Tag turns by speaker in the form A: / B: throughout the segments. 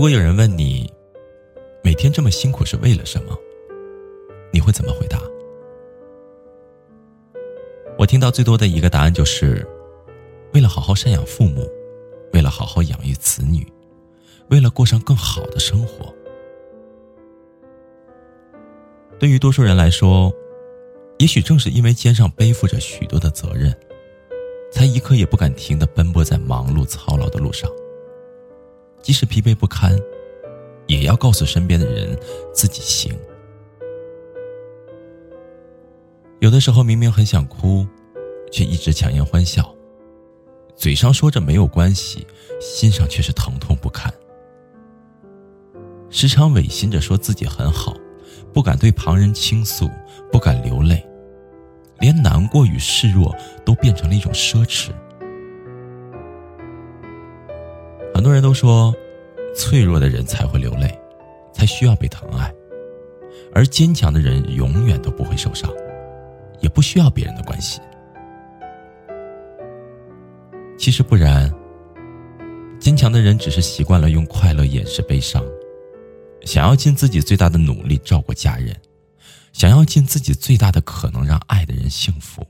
A: 如果有人问你，每天这么辛苦是为了什么？你会怎么回答？我听到最多的一个答案就是，为了好好赡养父母，为了好好养育子女，为了过上更好的生活。对于多数人来说，也许正是因为肩上背负着许多的责任，才一刻也不敢停的奔波在忙碌操劳的路上。即使疲惫不堪，也要告诉身边的人自己行。有的时候明明很想哭，却一直强颜欢笑，嘴上说着没有关系，心上却是疼痛不堪。时常违心着说自己很好，不敢对旁人倾诉，不敢流泪，连难过与示弱都变成了一种奢侈。很多人都说，脆弱的人才会流泪，才需要被疼爱，而坚强的人永远都不会受伤，也不需要别人的关心。其实不然，坚强的人只是习惯了用快乐掩饰悲伤，想要尽自己最大的努力照顾家人，想要尽自己最大的可能让爱的人幸福，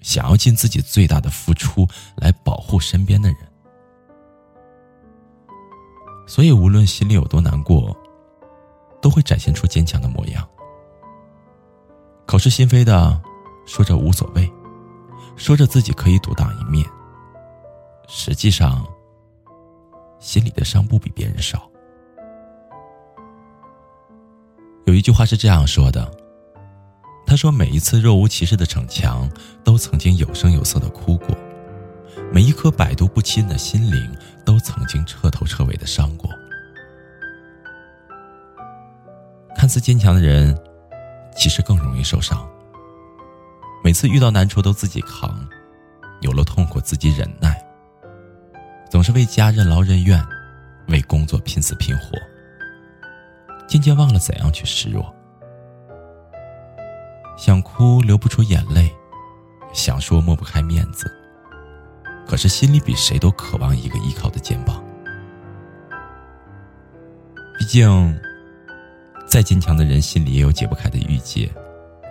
A: 想要尽自己最大的付出来保护身边的人。所以，无论心里有多难过，都会展现出坚强的模样。口是心非的说着无所谓，说着自己可以独当一面，实际上心里的伤不比别人少。有一句话是这样说的：“他说，每一次若无其事的逞强，都曾经有声有色的哭过；每一颗百毒不侵的心灵。”都曾经彻头彻尾的伤过。看似坚强的人，其实更容易受伤。每次遇到难处都自己扛，有了痛苦自己忍耐，总是为家任劳任怨，为工作拼死拼活，渐渐忘了怎样去示弱。想哭流不出眼泪，想说抹不开面子。可是心里比谁都渴望一个依靠竟，再坚强的人心里也有解不开的郁结，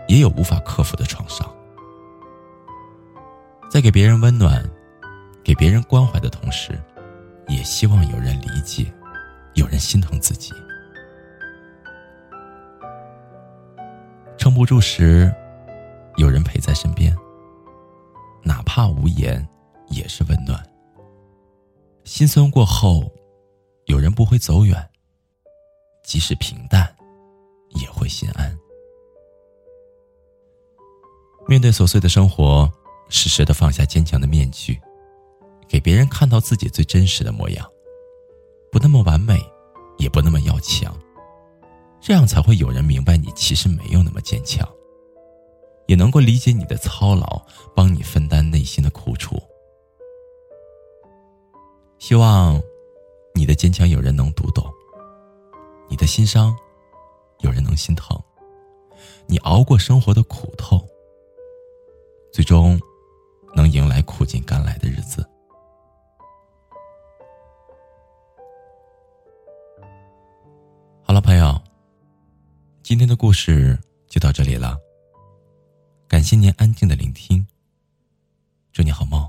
A: 也有无法克服的创伤。在给别人温暖、给别人关怀的同时，也希望有人理解，有人心疼自己。撑不住时，有人陪在身边，哪怕无言。也是温暖。心酸过后，有人不会走远，即使平淡，也会心安。面对琐碎的生活，适时的放下坚强的面具，给别人看到自己最真实的模样，不那么完美，也不那么要强，这样才会有人明白你其实没有那么坚强，也能够理解你的操劳，帮你分担内心的苦楚。希望你的坚强有人能读懂，的心伤有人能心疼，你熬过生活的苦痛，最终能迎来苦尽甘来的日子。好了，朋友，今天的故事就到这里了。感谢您安静的聆听，祝你好梦。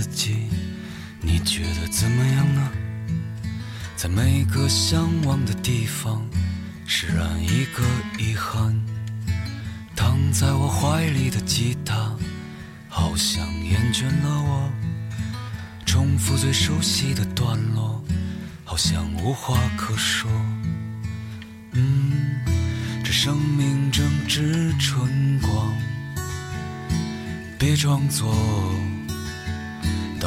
B: 自己，你觉得怎么样呢？在每个向往的地方，释然一个遗憾。躺在我怀里的吉他，好像厌倦了我。重复最熟悉的段落，好像无话可说。嗯，这生命正值春光，别装作